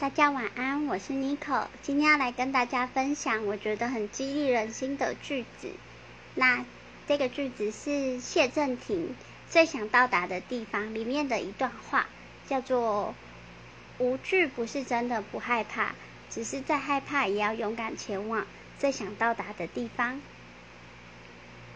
大家晚安，我是 Nico，今天要来跟大家分享我觉得很激励人心的句子。那这个句子是谢振廷最想到达的地方里面的一段话，叫做“无惧不是真的不害怕，只是再害怕也要勇敢前往最想到达的地方”。